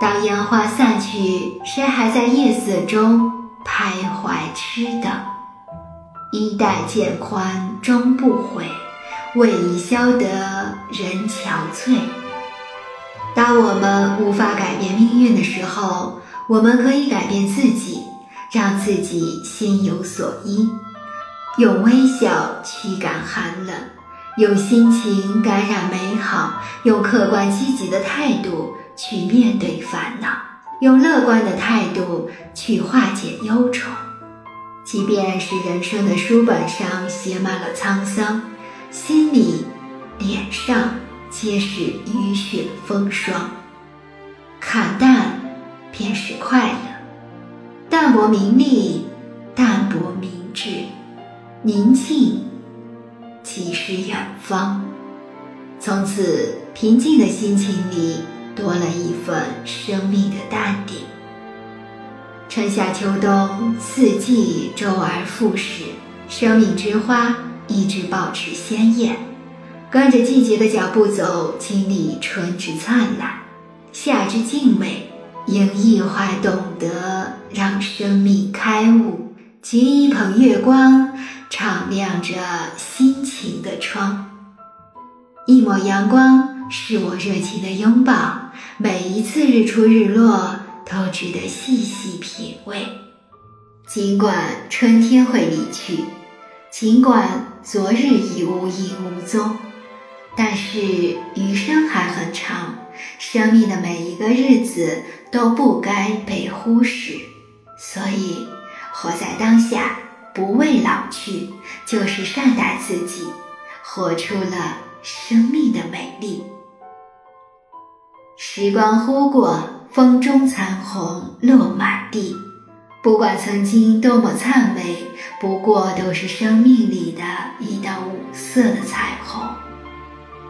当烟花散去，谁还在夜色中徘徊痴等？衣带渐宽终不悔，为伊消得人憔悴。当我们无法改变命运的时候，我们可以改变自己，让自己心有所依，用微笑驱赶寒冷，用心情感染美好，用客观积极的态度去面对烦恼，用乐观的态度去化解忧愁。即便是人生的书本上写满了沧桑，心里、脸上皆是雨雪风霜，看淡。便是快乐，淡泊名利，淡泊明志，宁静即是远方。从此，平静的心情里多了一份生命的淡定。春夏秋冬，四季周而复始，生命之花一直保持鲜艳，跟着季节的脚步走，经历春之灿烂，夏之静美。应一怀懂得，让生命开悟；掬一捧月光，敞亮着心情的窗。一抹阳光是我热情的拥抱，每一次日出日落都值得细细品味。尽管春天会离去，尽管昨日已无影无踪，但是余生还很长。生命的每一个日子都不该被忽视，所以活在当下，不畏老去，就是善待自己，活出了生命的美丽。时光忽过，风中残红落满地，不管曾经多么灿美，不过都是生命里的一道五色的彩虹。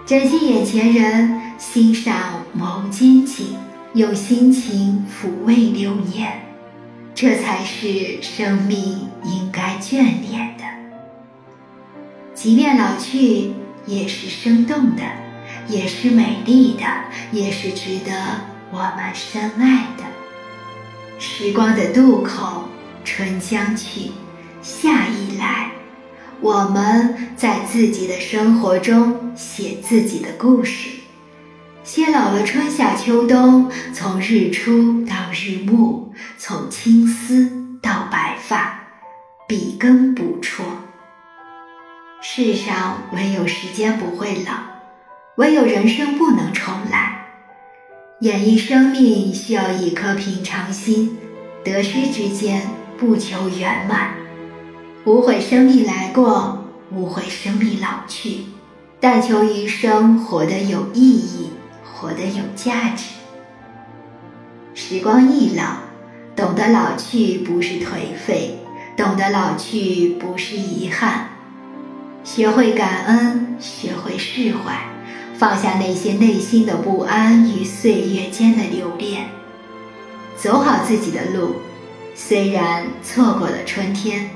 珍惜眼前人，欣赏眸间景，用心情抚慰流年，这才是生命应该眷恋的。即便老去，也是生动的，也是美丽的，也是值得我们深爱的。时光的渡口，春将去，夏已来。我们在自己的生活中写自己的故事，写老了春夏秋冬，从日出到日暮，从青丝到白发，笔耕不辍。世上唯有时间不会老，唯有人生不能重来。演绎生命需要一颗平常心，得失之间不求圆满。无悔生命来过，无悔生命老去，但求余生活得有意义，活得有价值。时光易老，懂得老去不是颓废，懂得老去不是遗憾。学会感恩，学会释怀，放下那些内心的不安与岁月间的留恋，走好自己的路。虽然错过了春天。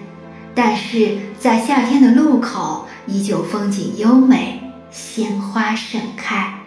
但是在夏天的路口，依旧风景优美，鲜花盛开。